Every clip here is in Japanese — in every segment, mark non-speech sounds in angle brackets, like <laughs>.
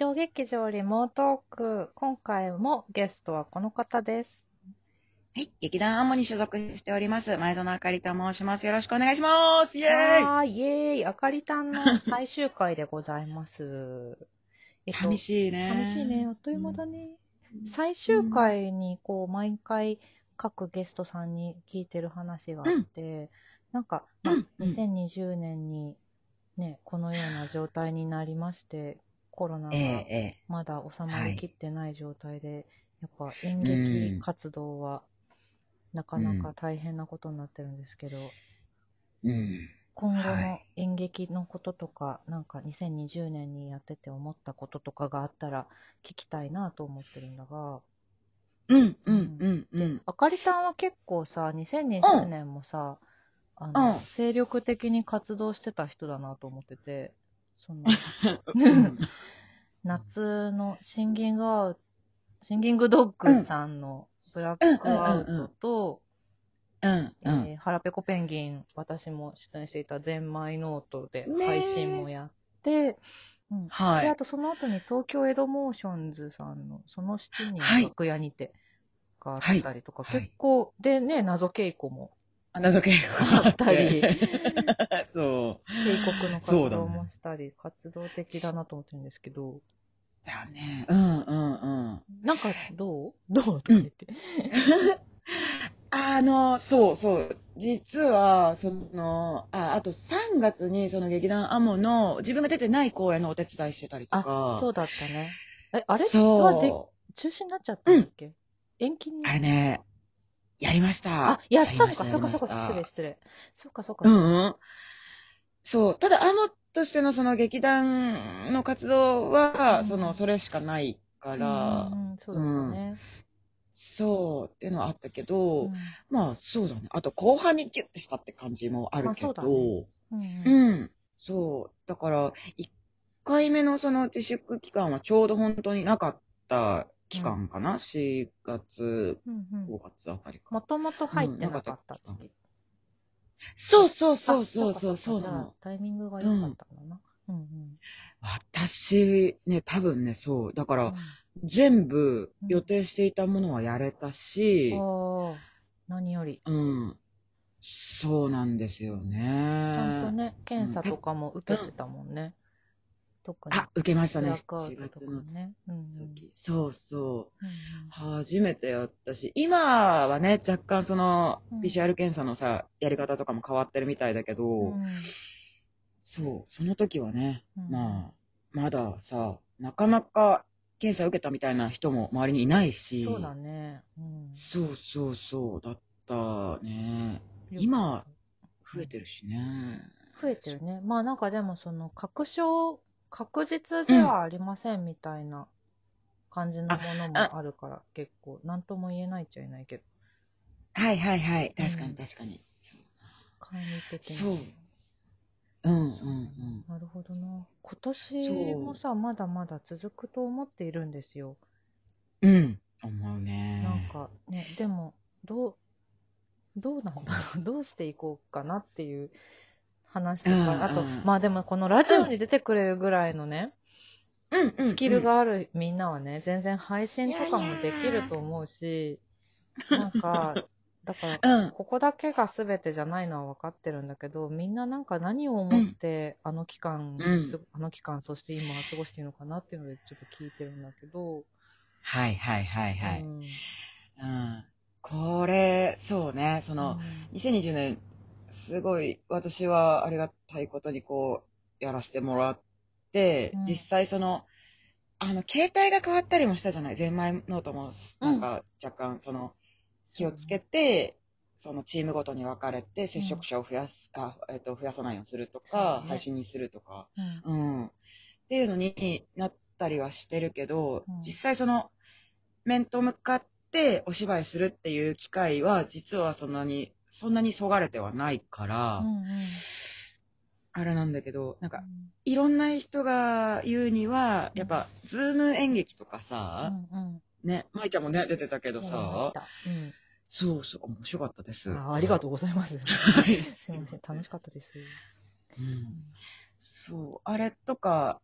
小劇場リモートーク。今回もゲストはこの方です。はい。劇団アモに所属しております。前園あかりと申します。よろしくお願いします。イェーイイエーイ、あかりたんの最終回でございます。<laughs> え寂しいね。寂しいね。あっという間だね。最終回に、こう、毎回各ゲストさんに聞いてる話があって、なんか、まあうんうん2020年にね、このような状態になりまして、コロナがえええまだ収まりきってない状態で、やっぱ演う劇ん活動はなかなか大変なことになってるんですけど、えうん。今後のはい演劇のこととか、なんか2020年にやってて思ったこととかがあったら聞きたいなと思ってるんだが、うん、うん、うん、うん。あかりたんは結構さ、2020年もさ、あの、うん。精力的に活動してた人だなと思ってて、その、うん。<laughs> 夏のシンギングアウト、シンギングドッグさんのブラックアウトと、うん、うん。えー腹ペコペンギン、私も出演していたゼンマイノートで配信もやって、うん。で、あはい。とその後に東京エドモーションズさんのその7人はい。楽屋にてがあったりとか、はい。結構、でね、謎稽古もあ、謎けあったり、<laughs> そう。帝国の活動もしたり、活動的だなと思ってるんですけど、だよね。うん、うん、うん。なんかどう？どう？とか言って。<laughs> あの、そうそう。実は、その、あ、あと3月にその劇団アモの自分が出てない公演のお手伝いしてたりとあか。、そうだったね。え、あれ？はで中止になっちゃったんだっけ、延期に？あれね、やりました。あ、やったのか。そうかそうか、失礼失礼。そうかそうか。うんうん。そう。ただ、アモとしてのその劇団の活動は、うんその、それしかないから、うんうん、そうだね。そうっていうのはあったけど、うんまあ、そうだね。あと、後半にギュッてしたって感じもあるけど、まあそうだねうん。そう。だから、1回目のその自粛期間はちょうど本当になかった期間かな、?4 月、うんうん5月あたりか。もともと入ってなかったうん。そうそうそうあそうそうかそうなのじゃあ。タイミングが良かったんだな？うんうん私、ね、多分ね、そう。だから、全部予定していたものはやれたし、何より。うん。そうなんですよね。ちゃんとね、検査とかも受けてたもんね。特に。あ、受けましたね、ブラックアウ7トと月のかね。うんうん時。そうそう。うんうん初めてやったし、今はね、若干そのうん、PCR 検査のさ、やり方とかも変わってるみたいだけど、うんそう、その時はね、うんまあ、まださ、なかなか検査受けたみたいな人も周りにいないし、そうだね。うんそうそうそう、だったね。今、増えてるしね。増えてるね。まあなんかでもその確証、確実ではありませんみたいな感じのものもあるから、結構、なんとも言えないっちゃいないけど、はいはいはい、確かうんに確かに。簡易的に。そううんうんうん。なるほどな。今年もさ、まだまだ続くと思っているんですよ。うん、思うね。なんかね、でも、どう、どうなんだろう。どうしていこうかなっていう話とか、うん。あとうん、まあでもこのラジオに出てくれるぐらいのね、うんスキルがあるみんなはね、全然配信とかもできると思うし、なんか、だから、うん。ここだけが全てじゃないのは分かってるんだけど、みんななんか何を思って、あの期間、うん。すあの期間、そして今過ごしているのかなっていうのでちょっと聞いてるんだけど、はいはいはいはい。うん。うん。これ、そうね、その、うん。2020年、すごい私はありがたいことにこう、やらせてもらって、うん。実際その、あの、携帯が変わったりもしたじゃない？ゼンマイノートも、なんか若干その、気をつけて、そのチームごとに分かれて、接触者を増やす、あ、えっと、増やさないようにするとか、ね。配信にするとか、うん。うん。っていうのになったりはしてるけど、うん。実際その、面と向かってお芝居するっていう機会は、実はそんなに、そんなにそがれてはないから、うんうんあれなんだけど、なんか、いろんな人が言うには、やっぱ、ズーム演劇とかうさ、んうんね、舞ちゃんもね、出てたけどさ、そうそう、面白かったです。あありがとうございます。<laughs> はいすいません、楽しかったです。うんそう、あれとか、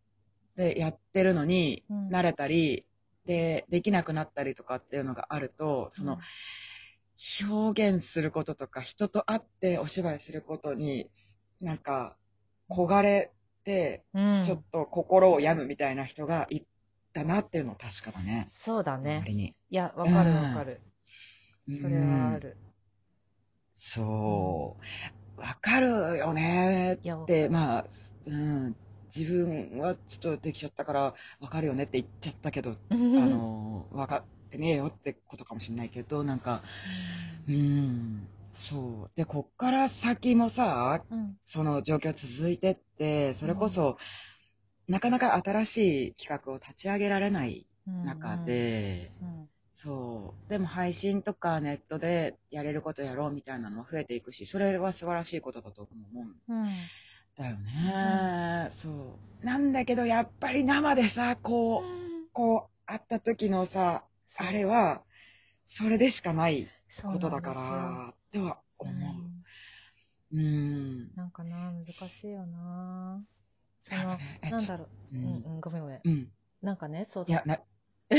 でやってるのに、うん慣れたり、で、できなくなったりとかっていうのがあると、その、表現することとか、人と会ってお芝居することに、なんか、焦がれて、うん、ちょっと心を病むみたいな人がいたなっていうのは確かだね。そうだね。いや、わかるわかる。うんそれはある。そう。わかるよねって、まあ、うん、自分はちょっとできちゃったから、わかるよねって言っちゃったけど、<laughs> ああ、の、わかってねえよってことかもしれないけど、なんか、うん、そう。で、こっから先もさ、うん、その状況続いてって、それこそ、なかなか新しい企画を立ち上げられないうん。中、で、うん。そう。でも配信とかネットでやれることやろうみたいなのは増えていくし、それは素晴らしいことだと思うん。うん、だよね。そう。なんだけど、やっぱり生でさ、こう、こう、会った時のさ、あれは、それでしかないことだから、っては思うんう。うん。なんかな、難しいよな。そのなんだろう、ううんん、うん、ごめんごめん。うん。なんかね、そういや、な、<laughs>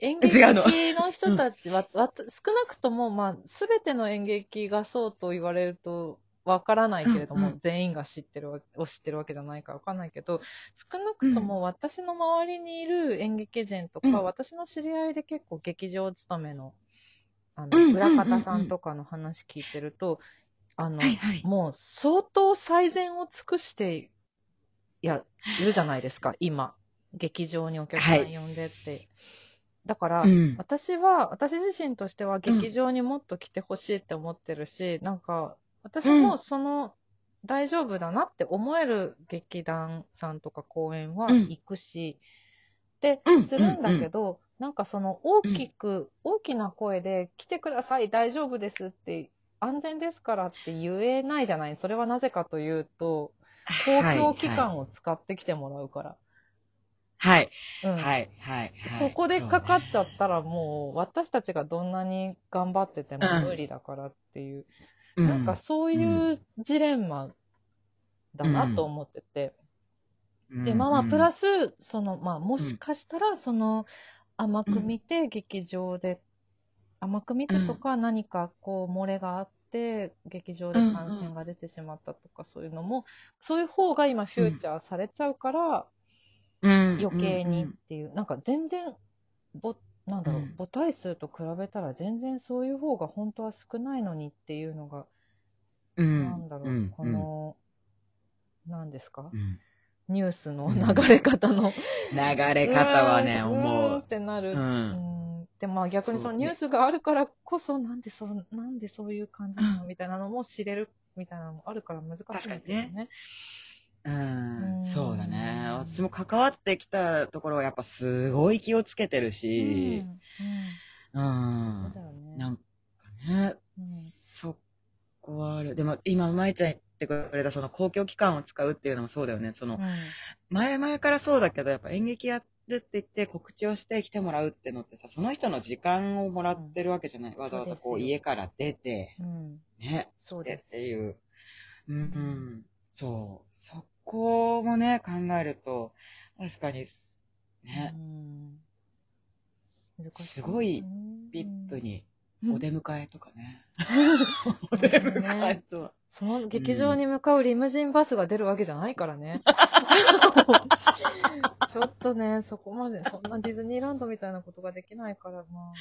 演劇のの人たちは、わた少なくとも、まあ、すべての演劇がそうと言われると、わからないけれども、うんうん全員が知ってるわを知ってるわけじゃないからわかんないけど、少なくとも私の周りにいる演劇人とか、うん私の知り合いで結構劇場勤めの、あうんの、裏うんうんうん方さんとかの話聞いてると、あの、はいはい。もう相当最善を尽くしてやるじゃないですか、今。劇場にお客さん呼んでって。だから、うん。私は、私自身としては劇場にもっと来てほしいって思ってるし、なんか、私もその、大丈夫だなって思える劇団さんとか公演はうん行くし、でうん、するんだけど、なんかその大きく、大きな声で来てください、大丈夫ですって、安全ですからって言えないじゃない。それはなぜかというと、公共機はい関を使ってきてもらうから。はい。うん。はい。はい。はい。そこでかかっちゃうったらもう私たちがどんなに頑張っててもうん無理だからっていう、ね。なんかそういうジレンマだなと思ってて。うん、で、まあまあ、うんプラス、その、まあもしかしたら、その、甘く見て劇場で、甘く見てとか何かこう漏れがあって、劇場で感染が出てしまったとかそういうのも、そういう方が今フューチャーされちゃうから、うん余計にっう。んていう、なんか全然、ぼ、なんだろう、うん。母体数と比べたら全然そういう方が本当は少ないのにっていうのが、うん。なんだろう、うんこの、なんですか、うん。ニュースの流れ方の、<laughs> 流れ方はね、うーんう。ーん思う。ってなる。ううん。んで、まあ逆にそのニュースがあるからこそ、なんでそう、なんでそういう感じなの？うんみたいなのも知れるみたいなのもあるから難しいんですよね。うんうんそうだね。私も関わってきたところはやっぱすごい気をつけてるうん。し、う。うんう。だよね。なんかね、うんそこはある。でも今、舞ちゃん言ってくれたその公共機関を使うっていうのもそうだよね。その、うん前々からそうだけど、やっぱ演劇やるって言って告知をして来てもらうってのってさ、その人の時間をもらってるわけじゃない。わざわざこう家から出て、うん。ね、そうで来てっていう。うん、うん。そう。ね、考えると、確かに、ね、すごいねビップにうんお出迎えとかね。う <laughs> んお出迎えと。その劇場に向かうリムジンバスが出るわけじゃないからね。<laughs> ちょっとね、そこまで、そんなディズニーランドみたいなことができないから、まあ。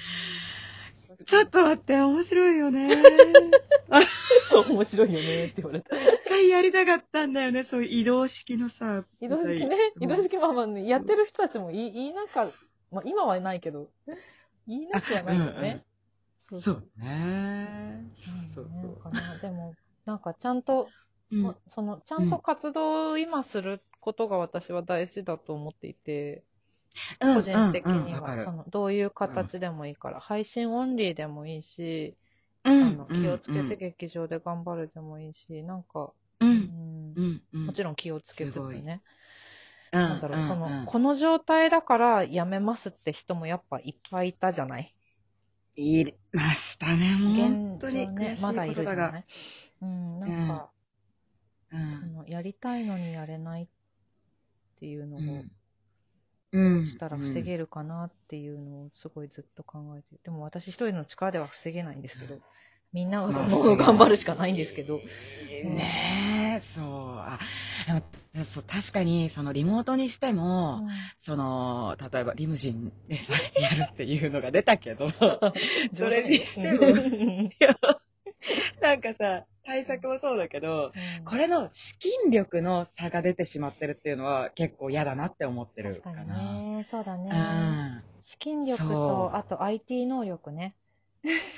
ちょっと待って、面白いよね。<laughs> 面白いよねって言われた。一回やりたかったんだよね、そういう移動式のさ。移動式ね、うん移動式まあまあね、やってる人たちもいい、言いなか、まあ今はないけど、言いなくはないよね。そそうね。そうそうねそう。かなでも、なんかちゃんと、うんまその、ちゃんと活動を今することが私は大事だと思っていて、個人的には、うんうんその、どういう形でもいいから、配信オンリーでもいいし、あうん。の、気をつけて劇場で頑張るでもいいし、なんか、う。うん。んうん。うん。もちろん気をつけつつね。ろなんだろう、その、この状態だからやめますって人もやっぱいっぱいいたじゃない？いましたね、本当に。現状ね、まだいるじゃがない？うん、なんか、うん。その、やりたいのにやれないっていうのを、うん。したら防げるかなっていうのをすごいずっと考えて、でも私一人の力では防げないんですけど、みんながその頑張るしかないんですけど。ね。え、そう。あ、でもそう確かに、そのリモートにしても、うん。その、例えばリムジンでさ、やるっていうのが出たけど、<laughs> それにしても、<laughs> なんかさ、対策もそうだけど、これの資金力の差が出てしまってるっていうのは結構嫌だなって思ってる確かかな。にね、そうだね。うん。資金力と、あと IT 能力ね。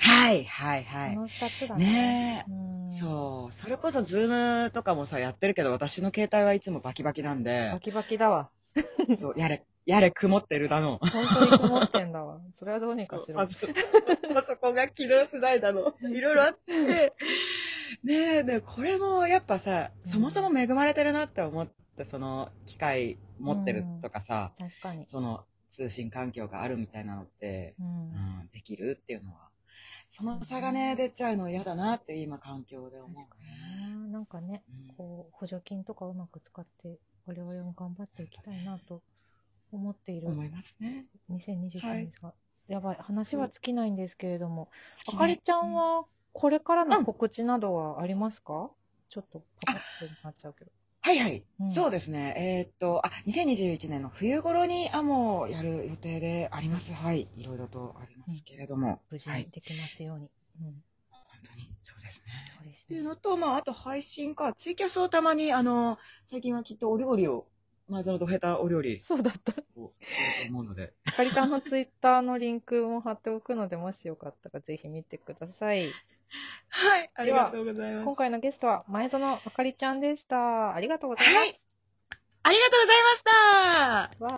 はい、はい、はい。この二つだね。ねそう。それこそ、ズームとかもさ、やってるけど、私の携帯はいつもバキバキなんでバ、キバキだわ。<laughs> そう、やれ、やれ、曇ってるだの。本当に曇ってんだわ。それはどうにかしろ。パソコンが起動しないだの。いろいろあって。ねえ、で、これもやっぱさ、そもそも恵まれてるなって思って、その、機械持ってるとかさ、確かに。その、通信環境があるみたいなのって、う。うんん、できるっていうのは、その差がね、出ちゃうの嫌だなって今環境で思うね確か。にね。なんかね、うんこう、補助金とかうまく使って、我々も頑張っていきたいなと思っている思いますね。2023はい年ですが、やばい、話は尽きないんですけれども、あかりちゃんは、これからの告知などはありますか、ちょっとパパッとなっちゃうけど。はいはい。うんそうですね。えーっと、あ、2021年の冬頃にアモをやる予定であります。はい。いろいろとありますけれども。無事はいにできますように。うん。本当に、そうですね。そうですっていうね。のと、まあ、あと配信か、ツイキャスをたまに、あの、最近はきっとお料理を、前園と下手お料理そうだった。と思うので。<laughs> あかりちゃんのツイッターのリンクも貼っておくので、もしよかったらぜひ見てください。はい。ありがとうござい今回のゲストは前園あかりちゃんでした。ありがとうございます。はい。ありがとうございました。わ